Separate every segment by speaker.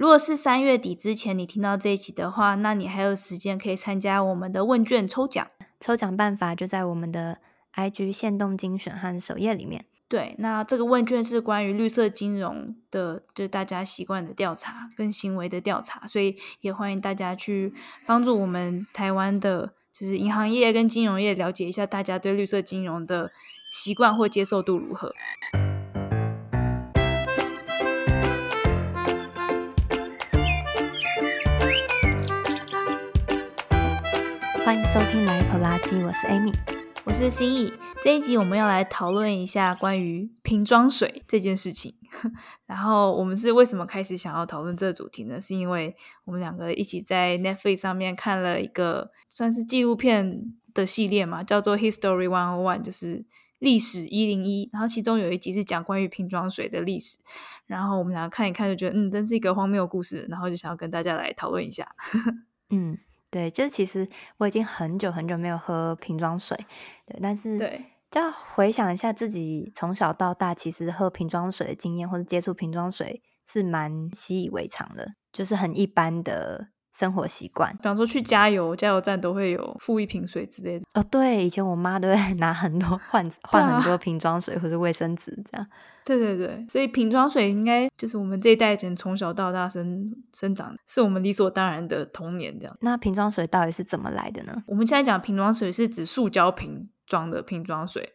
Speaker 1: 如果是三月底之前你听到这一集的话，那你还有时间可以参加我们的问卷抽奖。
Speaker 2: 抽奖办法就在我们的 IG 限动精选和首页里面。
Speaker 1: 对，那这个问卷是关于绿色金融的，就大家习惯的调查跟行为的调查，所以也欢迎大家去帮助我们台湾的，就是银行业跟金融业了解一下大家对绿色金融的习惯或接受度如何。
Speaker 2: 欢迎收听来一口垃圾，我是 Amy。
Speaker 1: 我是心意，这一集我们要来讨论一下关于瓶装水这件事情。然后我们是为什么开始想要讨论这个主题呢？是因为我们两个一起在 Netflix 上面看了一个算是纪录片的系列嘛，叫做 History One O One，就是历史一零一。然后其中有一集是讲关于瓶装水的历史。然后我们两个看一看就觉得，嗯，真是一个荒谬的故事。然后就想要跟大家来讨论一下。
Speaker 2: 嗯。对，就是其实我已经很久很久没有喝瓶装水，对，但是对，就要回想一下自己从小到大，其实喝瓶装水的经验或者接触瓶装水是蛮习以为常的，就是很一般的。生活习惯，比
Speaker 1: 方说去加油，加油站都会有付一瓶水之类的。
Speaker 2: 哦，对，以前我妈都会 拿很多换换很多瓶装水或者卫生纸这样。
Speaker 1: 对对对，所以瓶装水应该就是我们这一代人从小到大生生长，是我们理所当然的童年这样。
Speaker 2: 那瓶装水到底是怎么来的呢？
Speaker 1: 我们现在讲瓶装水是指塑胶瓶装的瓶装水，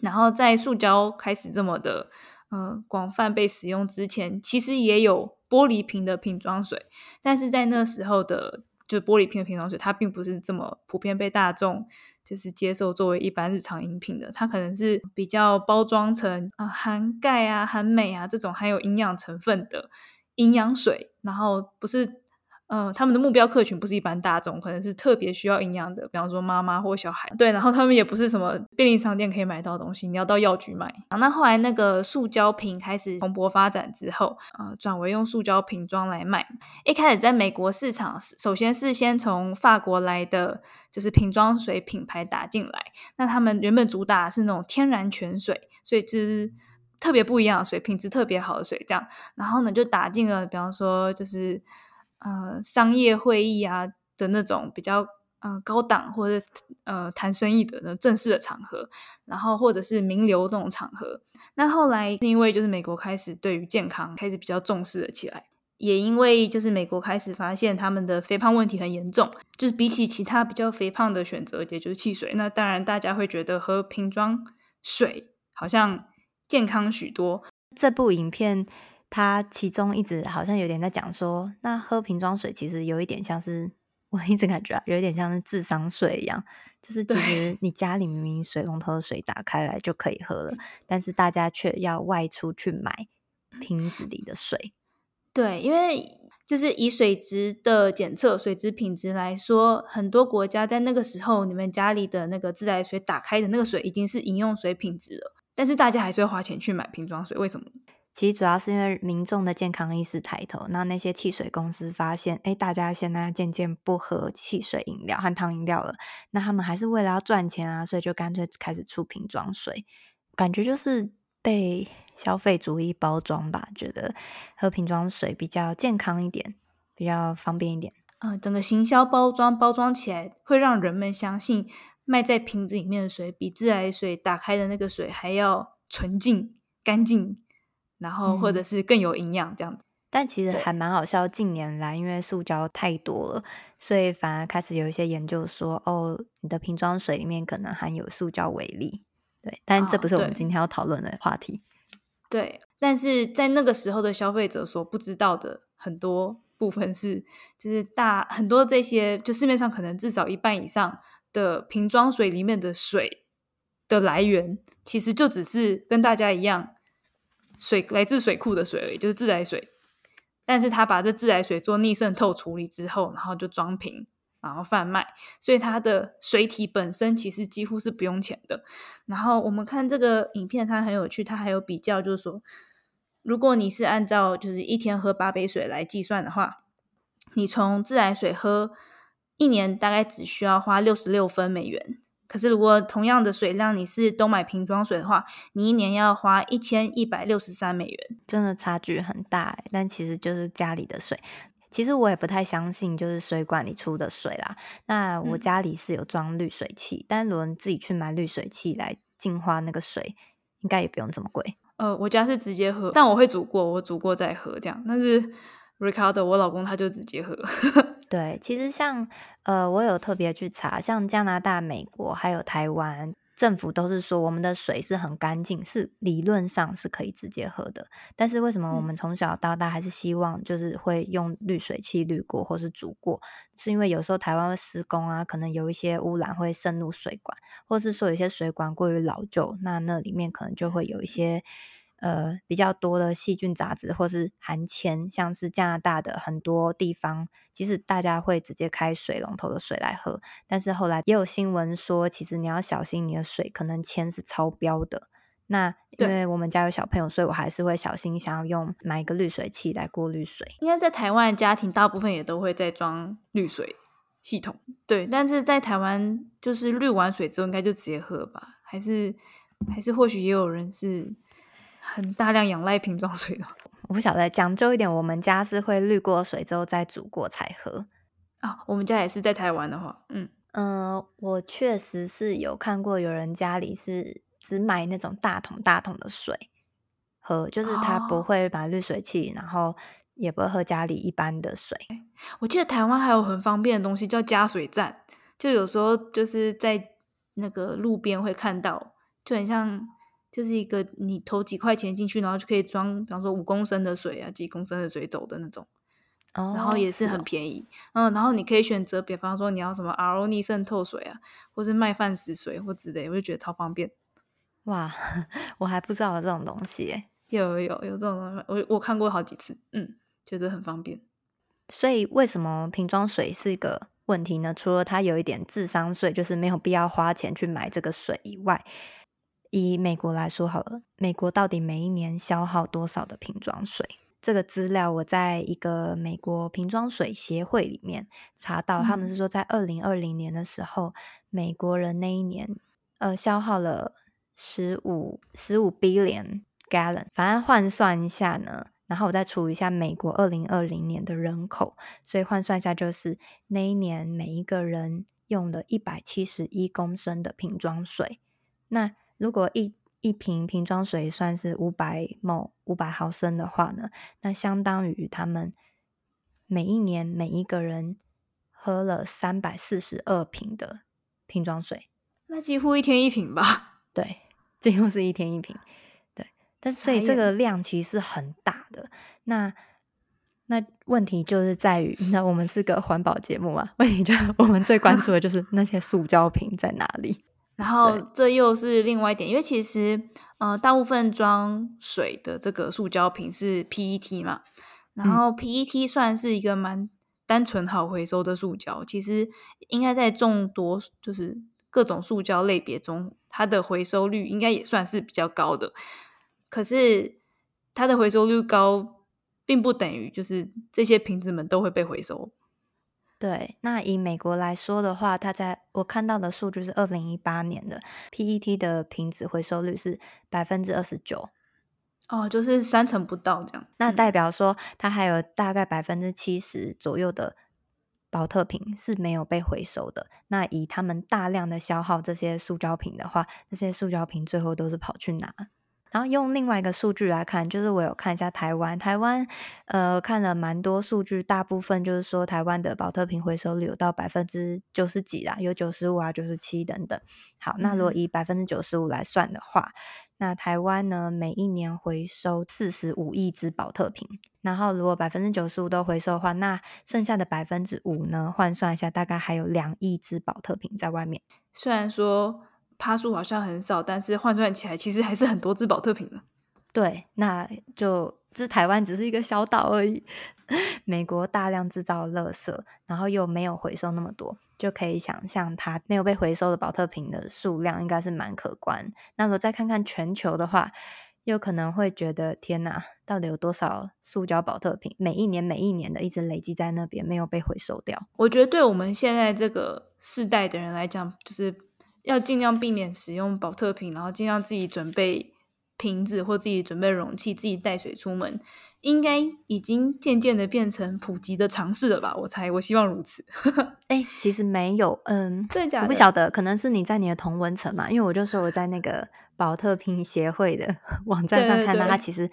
Speaker 1: 然后在塑胶开始这么的呃广泛被使用之前，其实也有。玻璃瓶的瓶装水，但是在那时候的，就玻璃瓶的瓶装水，它并不是这么普遍被大众就是接受作为一般日常饮品的，它可能是比较包装成啊含钙啊、含镁啊这种含有营养成分的营养水，然后不是。嗯、他们的目标客群不是一般大众，可能是特别需要营养的，比方说妈妈或小孩。对，然后他们也不是什么便利商店可以买到的东西，你要到药局买。啊，那后来那个塑胶瓶开始蓬勃发展之后，呃，转为用塑胶瓶装来卖。一开始在美国市场，首先是先从法国来的就是瓶装水品牌打进来。那他们原本主打是那种天然泉水，所以就是特别不一样的水，品质特别好的水这样。然后呢，就打进了，比方说就是。呃，商业会议啊的那种比较呃高档或者呃谈生意的那种正式的场合，然后或者是名流那种场合。那后来是因为就是美国开始对于健康开始比较重视了起来，也因为就是美国开始发现他们的肥胖问题很严重，就是比起其他比较肥胖的选择，也就是汽水，那当然大家会觉得喝瓶装水好像健康许多。
Speaker 2: 这部影片。他其中一直好像有点在讲说，那喝瓶装水其实有一点像是，我一直感觉啊，有一点像是智商税一样，就是其实你家里明明水龙头的水打开来就可以喝了，但是大家却要外出去买瓶子里的水。
Speaker 1: 对，因为就是以水质的检测、水质品质来说，很多国家在那个时候，你们家里的那个自来水打开的那个水已经是饮用水品质了，但是大家还是会花钱去买瓶装水，为什么？
Speaker 2: 其实主要是因为民众的健康意识抬头，那那些汽水公司发现，哎，大家现在渐渐不喝汽水饮料、含糖饮料了，那他们还是为了要赚钱啊，所以就干脆开始出瓶装水，感觉就是被消费主义包装吧，觉得喝瓶装水比较健康一点，比较方便一点。
Speaker 1: 嗯，整个行销包装包装起来，会让人们相信卖在瓶子里面的水比自来水打开的那个水还要纯净、干净。然后或者是更有营养这样子，嗯，
Speaker 2: 但其实还蛮好笑。近年来，因为塑胶太多了，所以反而开始有一些研究说，哦，你的瓶装水里面可能含有塑胶微粒。对，但这不是我们今天要讨论的话题。
Speaker 1: 对，对，但是在那个时候的消费者所不知道的很多部分是，就是大很多这些，就市面上可能至少一半以上的瓶装水里面的水的来源，其实就只是跟大家一样。水来自水库的水而已，就是自来水。但是他把这自来水做逆渗透处理之后，然后就装瓶，然后贩卖。所以它的水体本身其实几乎是不用钱的。然后我们看这个影片，它很有趣，它还有比较，就是说，如果你是按照就是一天喝八杯水来计算的话，你从自来水喝一年大概只需要花六十六分美元。可是如果同样的水量你是都买瓶装水的话，你一年要花一千一百六十三美元，
Speaker 2: 真的差距很大诶。但其实就是家里的水，其实我也不太相信就是水管里出的水啦。那我家里是有装滤水器，嗯、但如果你自己去买滤水器来净化那个水，应该也不用这么贵。
Speaker 1: 呃，我家是直接喝，但我会煮过，我煮过再喝这样。但是 Ricardo 我老公他就直接喝。
Speaker 2: 对，其实像呃，我有特别去查，像加拿大、美国还有台湾政府都是说我们的水是很干净，是理论上是可以直接喝的。但是为什么我们从小到大还是希望就是会用滤水器滤过或是煮过？是因为有时候台湾会施工啊，可能有一些污染会渗入水管，或是说有些水管过于老旧，那那里面可能就会有一些。呃，比较多的细菌杂质或是含铅，像是加拿大的很多地方，即使大家会直接开水龙头的水来喝，但是后来也有新闻说，其实你要小心你的水可能铅是超标的。那因为我们家有小朋友，所以我还是会小心，想要用买一个滤水器来过滤水。
Speaker 1: 应该在台湾的家庭，大部分也都会在装滤水系统，对。但是在台湾，就是滤完水之后，应该就直接喝吧？还是还是或许也有人是。很大量仰赖瓶装水的，
Speaker 2: 我不晓得讲究一点，我们家是会滤过水之后再煮过才喝
Speaker 1: 啊。我们家也是在台湾的话，嗯
Speaker 2: 嗯、呃，我确实是有看过有人家里是只买那种大桶大桶的水喝，就是他不会买滤水器，哦、然后也不会喝家里一般的水。
Speaker 1: 我记得台湾还有很方便的东西叫加水站，就有时候就是在那个路边会看到，就很像。就是一个你投几块钱进去，然后就可以装，比方说五公升的水啊，几公升的水走的那种，哦、然后也是很便宜，哦、嗯，然后你可以选择，比方说你要什么 RO 逆渗透水啊，或是麦饭石水或之类，我就觉得超方便。
Speaker 2: 哇，我还不知道有这种东西，
Speaker 1: 有有有有这种东西，我我看过好几次，嗯，觉得很方便。
Speaker 2: 所以为什么瓶装水是一个问题呢？除了它有一点智商税，就是没有必要花钱去买这个水以外。以美国来说好了，美国到底每一年消耗多少的瓶装水？这个资料我在一个美国瓶装水协会里面查到，他们是说在二零二零年的时候，美国人那一年呃消耗了十五十五 billion gallon，反正换算一下呢，然后我再除一下美国二零二零年的人口，所以换算一下就是那一年每一个人用了一百七十一公升的瓶装水，那。如果一一瓶瓶装水算是五百 ml 五百毫升的话呢，那相当于他们每一年每一个人喝了三百四十二瓶的瓶装水，
Speaker 1: 那几乎一天一瓶吧？
Speaker 2: 对，几乎是一天一瓶。对，但是所以这个量其实是很大的。那那问题就是在于，那我们是个环保节目嘛？问题就是 我们最关注的就是那些塑胶瓶在哪里？
Speaker 1: 然后这又是另外一点，因为其实呃，大部分装水的这个塑胶瓶是 PET 嘛，然后 PET 算是一个蛮单纯好回收的塑胶，其实应该在众多就是各种塑胶类别中，它的回收率应该也算是比较高的。可是它的回收率高，并不等于就是这些瓶子们都会被回收。
Speaker 2: 对，那以美国来说的话，它在我看到的数据是二零一八年的 PET 的瓶子回收率是百分之二十九，
Speaker 1: 哦，就是三成不到这样。
Speaker 2: 那代表说，它还有大概百分之七十左右的保特瓶是没有被回收的。那以他们大量的消耗这些塑胶瓶的话，这些塑胶瓶最后都是跑去哪？然后用另外一个数据来看，就是我有看一下台湾，台湾呃看了蛮多数据，大部分就是说台湾的保特瓶回收率有到百分之九十几啦，有九十五啊、九十七等等。好，那如果以百分之九十五来算的话，那台湾呢每一年回收四十五亿只保特瓶，然后如果百分之九十五都回收的话，那剩下的百分之五呢，换算一下，大概还有两亿只保特瓶在外面。
Speaker 1: 虽然说。趴数好像很少，但是换算起来其实还是很多只保特瓶的。
Speaker 2: 对，那就这台湾只是一个小岛而已。美国大量制造垃圾，然后又没有回收那么多，就可以想象它没有被回收的保特瓶的数量应该是蛮可观。那如果再看看全球的话，又可能会觉得天哪，到底有多少塑胶保特瓶每一年每一年的一直累积在那边没有被回收掉？
Speaker 1: 我觉得对我们现在这个世代的人来讲，就是。要尽量避免使用保特瓶，然后尽量自己准备瓶子或自己准备容器，自己带水出门，应该已经渐渐的变成普及的常识了吧？我猜，我希望如此。
Speaker 2: 哎、欸，其实没有，嗯，
Speaker 1: 真的假的？
Speaker 2: 我不晓得，可能是你在你的同文层嘛，因为我就说我在那个保特瓶协会的 网站上看到，它其实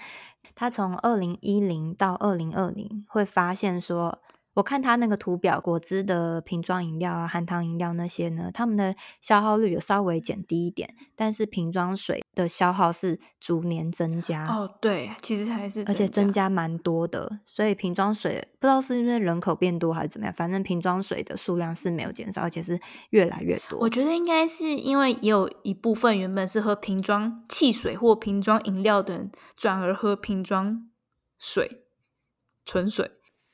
Speaker 2: 它从二零一零到二零二零会发现说。我看他那个图表，果汁的瓶装饮料啊，含糖饮料那些呢，他们的消耗率有稍微减低一点，但是瓶装水的消耗是逐年增加。
Speaker 1: 哦，对，其实还是，
Speaker 2: 而且增加蛮多的，所以瓶装水不知道是因为人口变多还是怎么样，反正瓶装水的数量是没有减少，而且是越来越多。
Speaker 1: 我觉得应该是因为也有一部分原本是喝瓶装汽水或瓶装饮料的人，转而喝瓶装水，纯水。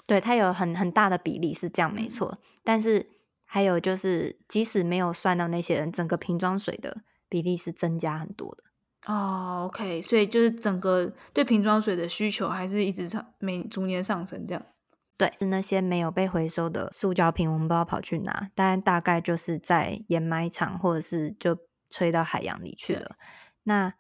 Speaker 2: 对，它有很很大的比例是这样，没错。但是还有就是，即使没有算到那些人，整个瓶装水的比例是增加很多的。
Speaker 1: 哦，OK，所以就是整个对瓶装水的需求还是一直上每逐年上升这样。
Speaker 2: 对，那些没有被回收的塑胶瓶，我们不知道跑去哪，但大概就是在掩埋场，或者是就吹到海洋里去了。那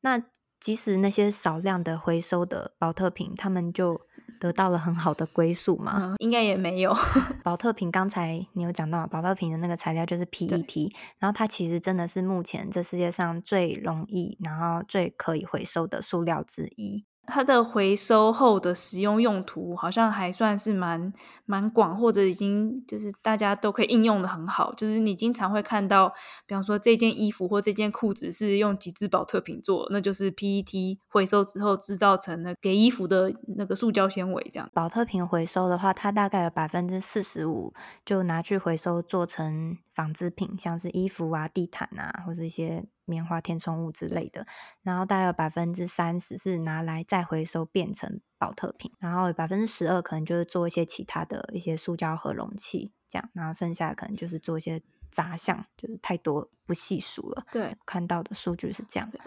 Speaker 2: 那即使那些少量的回收的保特瓶，他们就。得到了很好的归宿吗？
Speaker 1: 嗯，应该也没有。
Speaker 2: 宝特瓶刚才你有讲到，宝特瓶的那个材料就是 PET，然后它其实真的是目前这世界上最容易，然后最可以回收的塑料之一。
Speaker 1: 它的回收后的使用用途好像还算是蛮蛮广，或者已经就是大家都可以应用的很好。就是你经常会看到，比方说这件衣服或这件裤子是用极致宝特瓶做，那就是 PET 回收之后制造成的给衣服的那个塑胶纤维。这样，
Speaker 2: 宝特瓶回收的话，它大概有百分之四十五就拿去回收做成纺织品，像是衣服啊、地毯啊，或者一些。棉花填充物之类的，然后大概有百分之三十是拿来再回收变成保特瓶，然后有百分之十二可能就是做一些其他的一些塑胶和容器这样，然后剩下的可能就是做一些杂项，就是太多不细数了。
Speaker 1: 对，
Speaker 2: 看到的数据是这样的。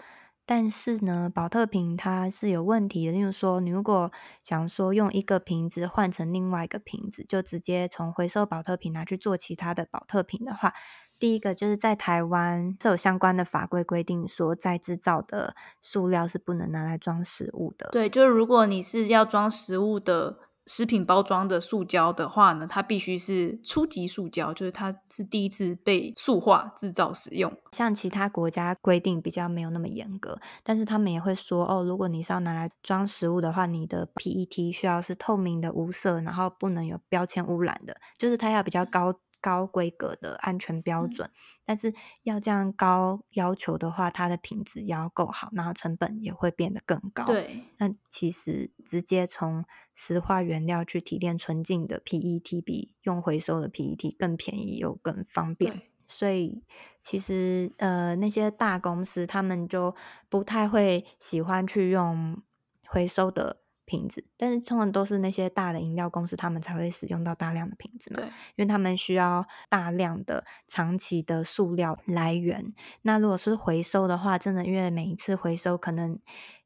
Speaker 2: 但是呢，保特瓶它是有问题的，例如说你如果想说用一个瓶子换成另外一个瓶子，就直接从回收保特瓶拿去做其他的保特瓶的话。第一个就是在台湾是有相关的法规规定，说再制造的塑料是不能拿来装食物的。
Speaker 1: 对，就是如果你是要装食物的食品包装的塑胶的话呢，它必须是初级塑胶，就是它是第一次被塑化制造使用。
Speaker 2: 像其他国家规定比较没有那么严格，但是他们也会说哦，如果你是要拿来装食物的话，你的 PET 需要是透明的、无色，然后不能有标签污染的，就是它要比较高。高规格的安全标准，但是要这样高要求的话，它的品质要够好，然后成本也会变得更高。
Speaker 1: 对，
Speaker 2: 那其实直接从石化原料去提炼纯净的 PET，比用回收的 PET 更便宜又更方便。所以其实呃，那些大公司他们就不太会喜欢去用回收的。瓶子，但是通常都是那些大的饮料公司，他们才会使用到大量的瓶子嘛。对，因为他们需要大量的长期的塑料来源。那如果是回收的话，真的因为每一次回收，可能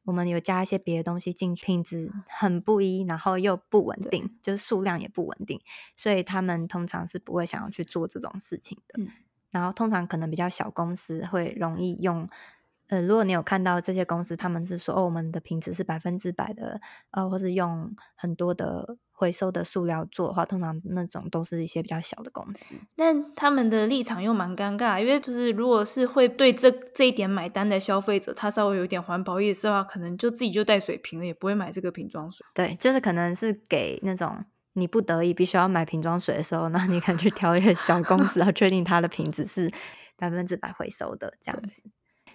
Speaker 2: 我们有加一些别的东西进去，品质很不一，然后又不稳定，就是数量也不稳定，所以他们通常是不会想要去做这种事情的。嗯，然后通常可能比较小公司会容易用。呃，如果你有看到这些公司，他们是说哦，我们的瓶子是百分之百的，呃，或是用很多的回收的塑料做的话，通常那种都是一些比较小的公司。
Speaker 1: 但他们的立场又蛮尴尬，因为就是如果是会对这这一点买单的消费者，他稍微有点环保意识的话，可能就自己就带水瓶了，也不会买这个瓶装水。
Speaker 2: 对，就是可能是给那种你不得已必须要买瓶装水的时候，那你可能去挑一个小公司，然后确定它的瓶子是百分之百回收的这样子。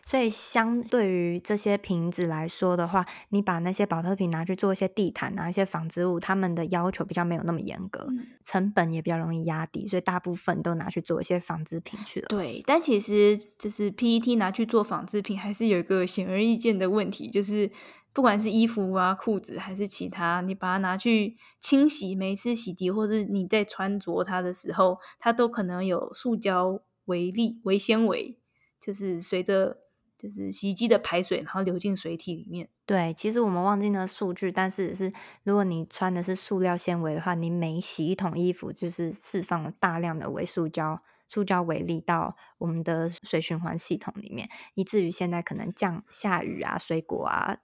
Speaker 2: 所以，相对于这些瓶子来说的话，你把那些保特瓶拿去做一些地毯啊、一些纺织物，他们的要求比较没有那么严格，嗯，成本也比较容易压低，所以大部分都拿去做一些纺织品去了。
Speaker 1: 对，但其实就是 PET 拿去做纺织品，还是有一个显而易见的问题，就是不管是衣服啊、裤子还是其他，你把它拿去清洗，每一次洗涤，或是你在穿着它的时候，它都可能有塑胶微粒、微纤维，就是随着。就是洗衣机的排水，然后流进水体里面。
Speaker 2: 对，其实我们忘记了数据，但是是如果你穿的是塑料纤维的话，你每洗一桶衣服就是释放了大量的微塑胶塑胶微粒到我们的水循环系统里面，以至于现在可能降下雨啊、水果啊、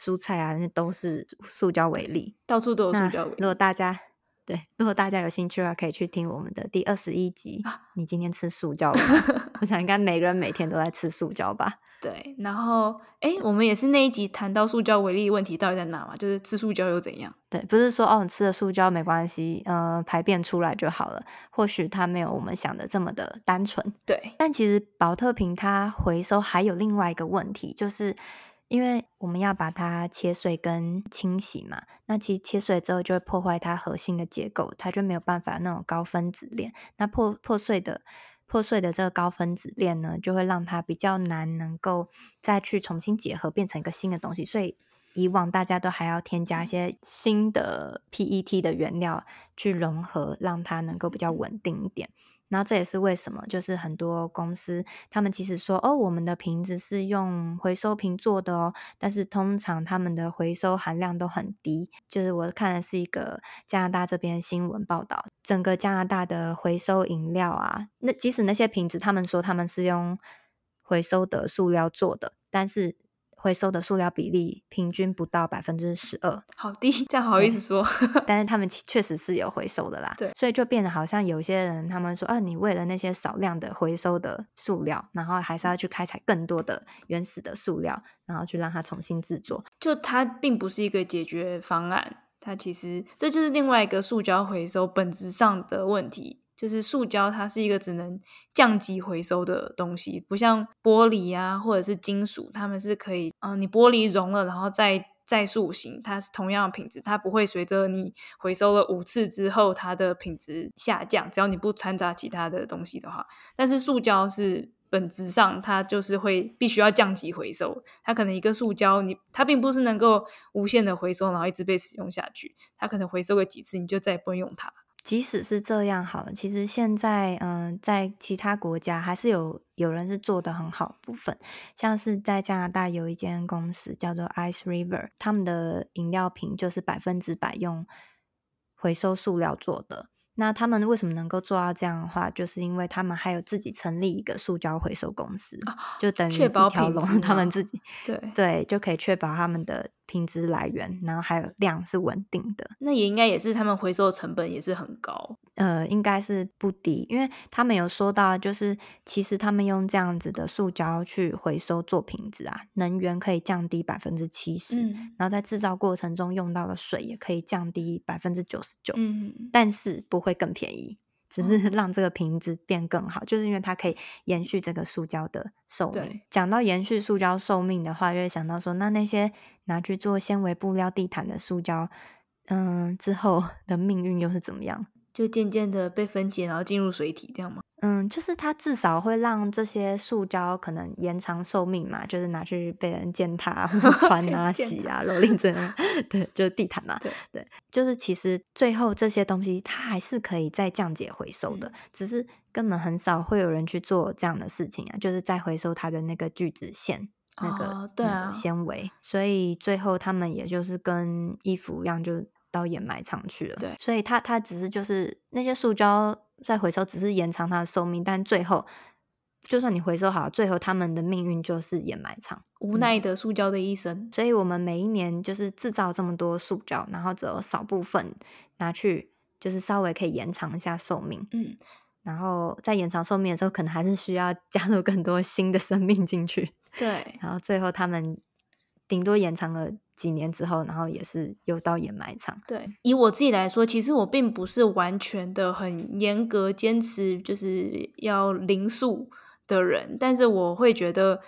Speaker 2: 蔬菜啊，那都是塑胶微粒，
Speaker 1: 到处都有塑胶微粒。
Speaker 2: 如果大家对，如果大家有兴趣的话，可以去听我们的第二十一集。
Speaker 1: 啊、
Speaker 2: 你今天吃塑胶了吗？我想应该每个人每天都在吃塑胶吧。
Speaker 1: 对，然后哎，我们也是那一集谈到塑胶微粒问题到底在哪嘛？就是吃塑胶又怎样？
Speaker 2: 对，不是说哦，你吃了塑胶没关系，呃，排便出来就好了。或许它没有我们想的这么的单纯。
Speaker 1: 对，
Speaker 2: 但其实保特瓶它回收还有另外一个问题，就是。因为我们要把它切碎跟清洗嘛，那其实切碎之后就会破坏它核心的结构，它就没有办法那种高分子链。那破破碎的破碎的这个高分子链呢，就会让它比较难能够再去重新结合变成一个新的东西。所以以往大家都还要添加一些新的 PET 的原料去融合，让它能够比较稳定一点。然后这也是为什么，就是很多公司他们其实说哦，我们的瓶子是用回收瓶做的哦，但是通常他们的回收含量都很低。就是我看的是一个加拿大这边新闻报道，整个加拿大的回收饮料啊，那即使那些瓶子他们说他们是用回收的塑料做的，但是。回收的塑料比例平均不到百分之十二，
Speaker 1: 好低，这样好意思说？
Speaker 2: 但是他们确实是有回收的啦，
Speaker 1: 对，
Speaker 2: 所以就变得好像有些人他们说，啊，你为了那些少量的回收的塑料，然后还是要去开采更多的原始的塑料，然后去让它重新制作，
Speaker 1: 就它并不是一个解决方案，它其实这就是另外一个塑胶回收本质上的问题。就是塑胶，它是一个只能降级回收的东西，不像玻璃啊，或者是金属，它们是可以，嗯、你玻璃融了，然后再再塑形，它是同样的品质，它不会随着你回收了五次之后，它的品质下降，只要你不掺杂其他的东西的话。但是塑胶是本质上，它就是会必须要降级回收，它可能一个塑胶，你它并不是能够无限的回收，然后一直被使用下去，它可能回收个几次，你就再也不会用它。
Speaker 2: 即使是这样好了，其实现在嗯、在其他国家还是有有人是做的很好部分，像是在加拿大有一间公司叫做 Ice River，他们的饮料瓶就是百分之百用回收塑料做的。那他们为什么能够做到这样的话，就是因为他们还有自己成立一个塑胶回收公司，哦、就等于一条龙，他们自己？
Speaker 1: 对。
Speaker 2: 对就可以确保他们的。品质来源，然后还有量是稳定的，
Speaker 1: 那也应该也是他们回收的成本也是很高，
Speaker 2: 呃，应该是不低，因为他们有说到，就是其实他们用这样子的塑胶去回收做瓶子啊，能源可以降低百分之七十，然后在制造过程中用到的水也可以降低百分之九十九，嗯，但是不会更便宜。只是让这个瓶子变更好，就是因为它可以延续这个塑胶的寿命。讲到延续塑胶寿命的话，就会想到说，那那些拿去做纤维布料地毯的塑胶，嗯，之后的命运又是怎么样？
Speaker 1: 就渐渐的被分解，然后进入水体，这样吗？
Speaker 2: 嗯，就是它至少会让这些塑胶可能延长寿命嘛，就是拿去被人践踏、穿啊、洗啊、蹂躏这样，对，就是地毯嘛。对对，就是其实最后这些东西它还是可以再降解回收的，嗯、只是根本很少会有人去做这样的事情啊，就是再回收它的那个聚酯线，那个、
Speaker 1: 哦、对啊
Speaker 2: 纤维，所以最后他们也就是跟衣服一样，就到掩埋场去了。
Speaker 1: 对，
Speaker 2: 所以它它只是就是那些塑胶。再回收只是延长它的寿命，但最后就算你回收好，最后他们的命运就是掩埋场。
Speaker 1: 无奈的塑胶的一生。
Speaker 2: 所以我们每一年就是制造这么多塑胶，然后只有少部分拿去，就是稍微可以延长一下寿命。嗯，然后在延长寿命的时候，可能还是需要 加入更多新的生命进去。
Speaker 1: 对，
Speaker 2: 然后最后他们顶多延长了。几年之后，然后也是又到掩埋场。
Speaker 1: 对，以我自己来说，其实我并不是完全的很严格坚持就是要零塑的人，但是我会觉得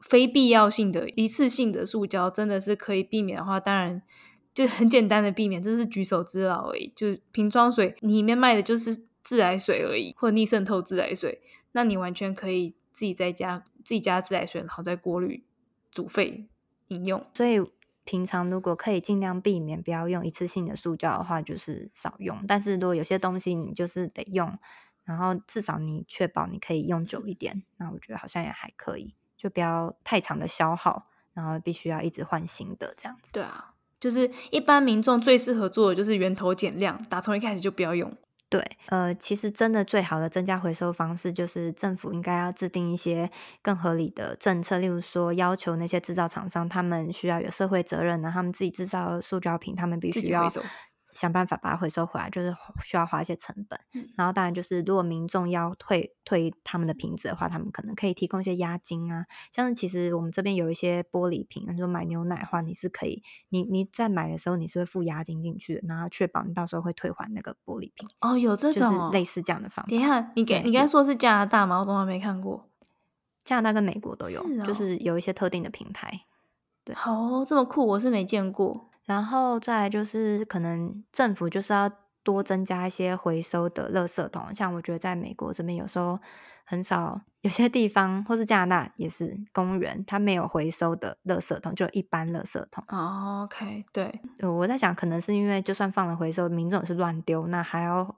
Speaker 1: 非必要性的一次性的塑胶真的是可以避免的话，当然就很简单的避免，这是举手之劳而已。就是瓶装水，你里面卖的就是自来水而已，或者逆渗透自来水，那你完全可以自己在家自己加自来水，然后再过滤煮沸饮用。
Speaker 2: 所以。平常如果可以尽量避免不要用一次性的塑胶的话，就是少用。但是如果有些东西你就是得用，然后至少你确保你可以用久一点，那我觉得好像也还可以，就不要太长的消耗，然后必须要一直换新的这样子。
Speaker 1: 对啊，就是一般民众最适合做的就是源头减量，打从一开始就不要用。
Speaker 2: 对，呃，其实真的最好的增加回收方式，就是政府应该要制定一些更合理的政策，例如说要求那些制造厂商，他们需要有社会责任呢，他们自己制造的塑胶品，他们必须要。想办法把它回收回来，就是需要花一些成本。嗯、然后当然就是，如果民众要退退他们的瓶子的话，他们可能可以提供一些押金啊。像是其实我们这边有一些玻璃瓶，你说买牛奶的话，你是可以，你你在买的时候你是会付押金进去的，然后确保你到时候会退还那个玻璃瓶。
Speaker 1: 哦，有这种、哦
Speaker 2: 就是、类似这样的方法。
Speaker 1: 等一下，你给你刚才说是加拿大吗？我怎么还没看过？
Speaker 2: 加拿大跟美国都有，是哦、就是有一些特定的平台。对，
Speaker 1: 好、哦，这么酷，我是没见过。
Speaker 2: 然后再来就是，可能政府就是要多增加一些回收的垃圾桶，像我觉得在美国这边有时候很少，有些地方或是加拿大也是公园，它没有回收的垃圾桶，就一般垃圾桶。
Speaker 1: 哦，OK，对，
Speaker 2: 我在想，可能是因为就算放了回收，民众也是乱丢，那还要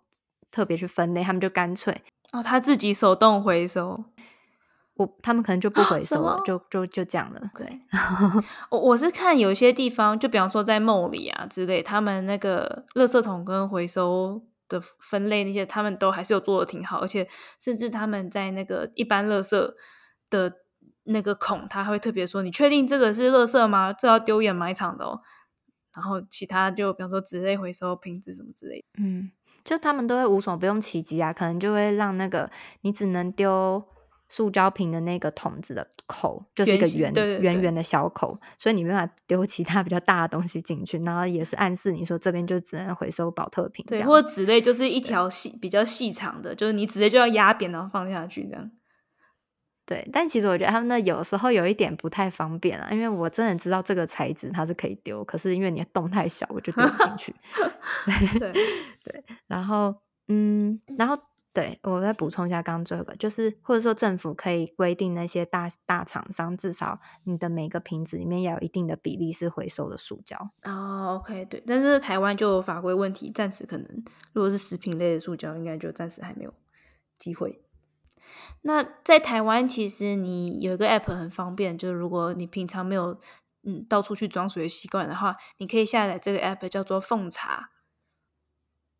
Speaker 2: 特别去分类，他们就干脆
Speaker 1: 哦，他自己手动回收。
Speaker 2: 我他们可能就不回收了，就就就这样了。
Speaker 1: 对，我我是看有些地方，就比方说在梦里啊之类，他们那个垃圾桶跟回收的分类那些，他们都还是有做的挺好，而且甚至他们在那个一般垃圾的那个孔，他还会特别说：“你确定这个是垃圾吗？这要丢掩埋场的哦。”然后其他就比方说纸类回收瓶子什么之类的，
Speaker 2: 嗯，就他们都会无所不用其极啊，可能就会让那个你只能丢。塑胶瓶的那个桶子的口就是一个圆圆圆的小口，所以你没办法丢其他比较大的东西进去，然后也是暗示你说这边就只能回收保特瓶，
Speaker 1: 对，或者纸类就是一条细比较细长的，就是你直接就要压扁然后放下去这样。
Speaker 2: 对，但其实我觉得他们那有时候有一点不太方便啊，因为我真的知道这个材质它是可以丢，可是因为你的洞太小，我就丢不进去。对对，然后嗯，然后。对，我再补充一下，刚刚最后一个就是，或者说政府可以规定那些大大厂商，至少你的每个瓶子里面要有一定的比例是回收的塑胶。
Speaker 1: 哦，OK，对，但是台湾就有法规问题，暂时可能如果是食品类的塑胶，应该就暂时还没有机会。那在台湾，其实你有一个 App 很方便，就是如果你平常没有嗯到处去装水的习惯的话，你可以下载这个 App 叫做奉茶。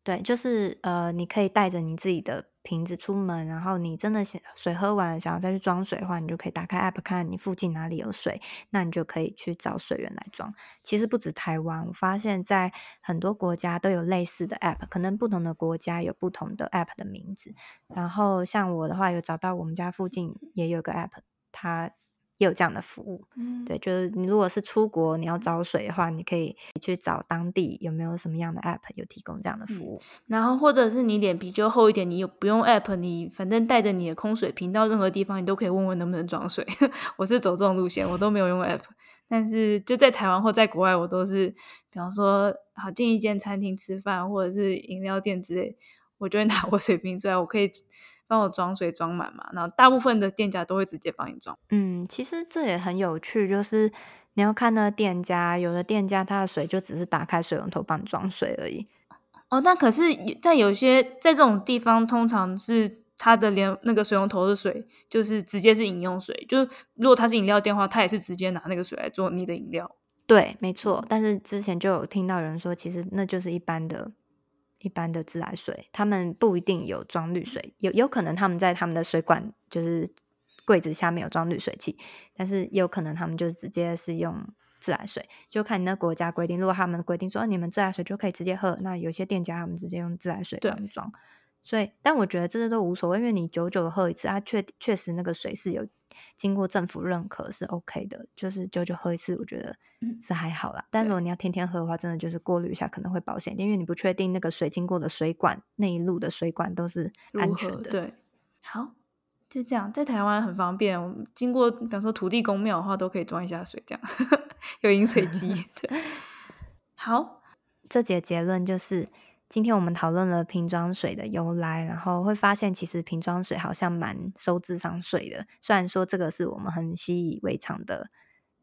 Speaker 2: 对，就是呃，你可以带着你自己的瓶子出门，然后你真的想水喝完了，想要再去装水的话，你就可以打开 app 看你附近哪里有水，那你就可以去找水源来装。其实不止台湾，我发现在很多国家都有类似的 app，可能不同的国家有不同的 app 的名字。然后像我的话，有找到我们家附近也有个 app，它。也有这样的服务，嗯，对，就是你如果是出国你要找水的话，你可以去找当地有没有什么样的 app 有提供这样的服务，嗯、
Speaker 1: 然后或者是你脸皮就厚一点，你有不用 app，你反正带着你的空水瓶到任何地方，你都可以问问能不能装水。我是走这种路线，我都没有用 app，但是就在台湾或在国外，我都是，比方说好进一间餐厅吃饭或者是饮料店之类，我就会拿我水瓶出来，我可以。帮我装水装满嘛，然后大部分的店家都会直接帮你装。
Speaker 2: 嗯，其实这也很有趣，就是你要看那个店家，有的店家他的水就只是打开水龙头帮你装水而已。
Speaker 1: 哦，那可是，在有些在这种地方，通常是他的连那个水龙头的水就是直接是饮用水，就是如果他是饮料店的话，他也是直接拿那个水来做你的饮料。
Speaker 2: 对，没错。但是之前就有听到人说，其实那就是一般的。一般的自来水，他们不一定有装滤水，有有可能他们在他们的水管就是柜子下面有装滤水器，但是也有可能他们就直接是用自来水，就看你那国家规定。如果他们规定说你们自来水就可以直接喝，那有些店家他们直接用自来水装装。所以，但我觉得这些都无所谓，因为你久久喝一次，它确确实那个水是有。经过政府认可是 OK 的，就是久久喝一次，我觉得是还好啦。嗯、但如果你要天天喝的话，真的就是过滤一下可能会保险，因为你不确定那个水经过的水管那一路的水管都是安全的。
Speaker 1: 对，好，就这样，在台湾很方便，我们经过比方说土地公庙的话，都可以装一下水，这样 有饮水机。对，好，
Speaker 2: 这节结论就是。今天我们讨论了瓶装水的由来，然后会发现其实瓶装水好像蛮收智商税的。虽然说这个是我们很习以为常的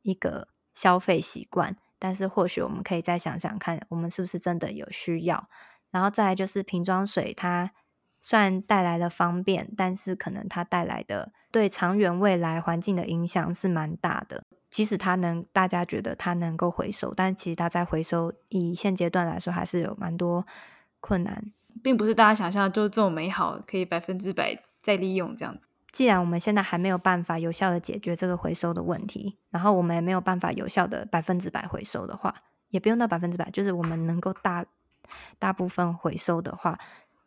Speaker 2: 一个消费习惯，但是或许我们可以再想想看，我们是不是真的有需要。然后再来就是瓶装水，它虽然带来了方便，但是可能它带来的对长远未来环境的影响是蛮大的。即使它能，大家觉得它能够回收，但其实它在回收以现阶段来说，还是有蛮多。困难，
Speaker 1: 并不是大家想象的就这么美好，可以百分之百再利用这样子。
Speaker 2: 既然我们现在还没有办法有效的解决这个回收的问题，然后我们也没有办法有效的百分之百回收的话，也不用到百分之百，就是我们能够大大部分回收的话，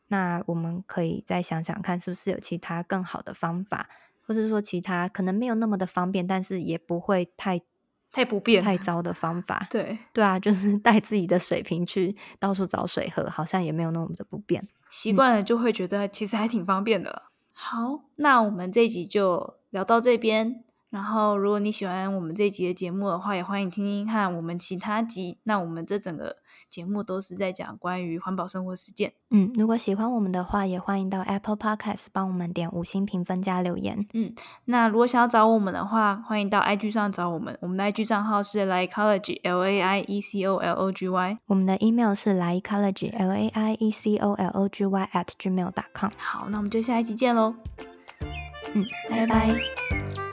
Speaker 2: 那我们可以再想想看，是不是有其他更好的方法，或者说其他可能没有那么的方便，但是也不会太
Speaker 1: 太不便、
Speaker 2: 太糟的方法。
Speaker 1: 对
Speaker 2: 对啊，就是带自己的水瓶去到处找水喝，好像也没有那么的不便。
Speaker 1: 习惯了就会觉得其实还挺方便的。嗯好，那我们这一集就聊到这边。然后，如果你喜欢我们这一集的节目的话，也欢迎听听看我们其他集。那我们这整个节目都是在讲关于环保生活实践。
Speaker 2: 嗯，如果喜欢我们的话，也欢迎到 Apple Podcast 帮我们点五星评分加留言。
Speaker 1: 嗯，那如果想要找我们的话，欢迎到 IG 上找我们。我们的 IG 账号是 Laiecology L A I E C O L O G Y。
Speaker 2: 我们的 email 是 Laiecology L A I E C O L O G Y at gmail dot com。
Speaker 1: 好，那我们就下一集见喽。
Speaker 2: 嗯，拜拜。
Speaker 1: 拜拜。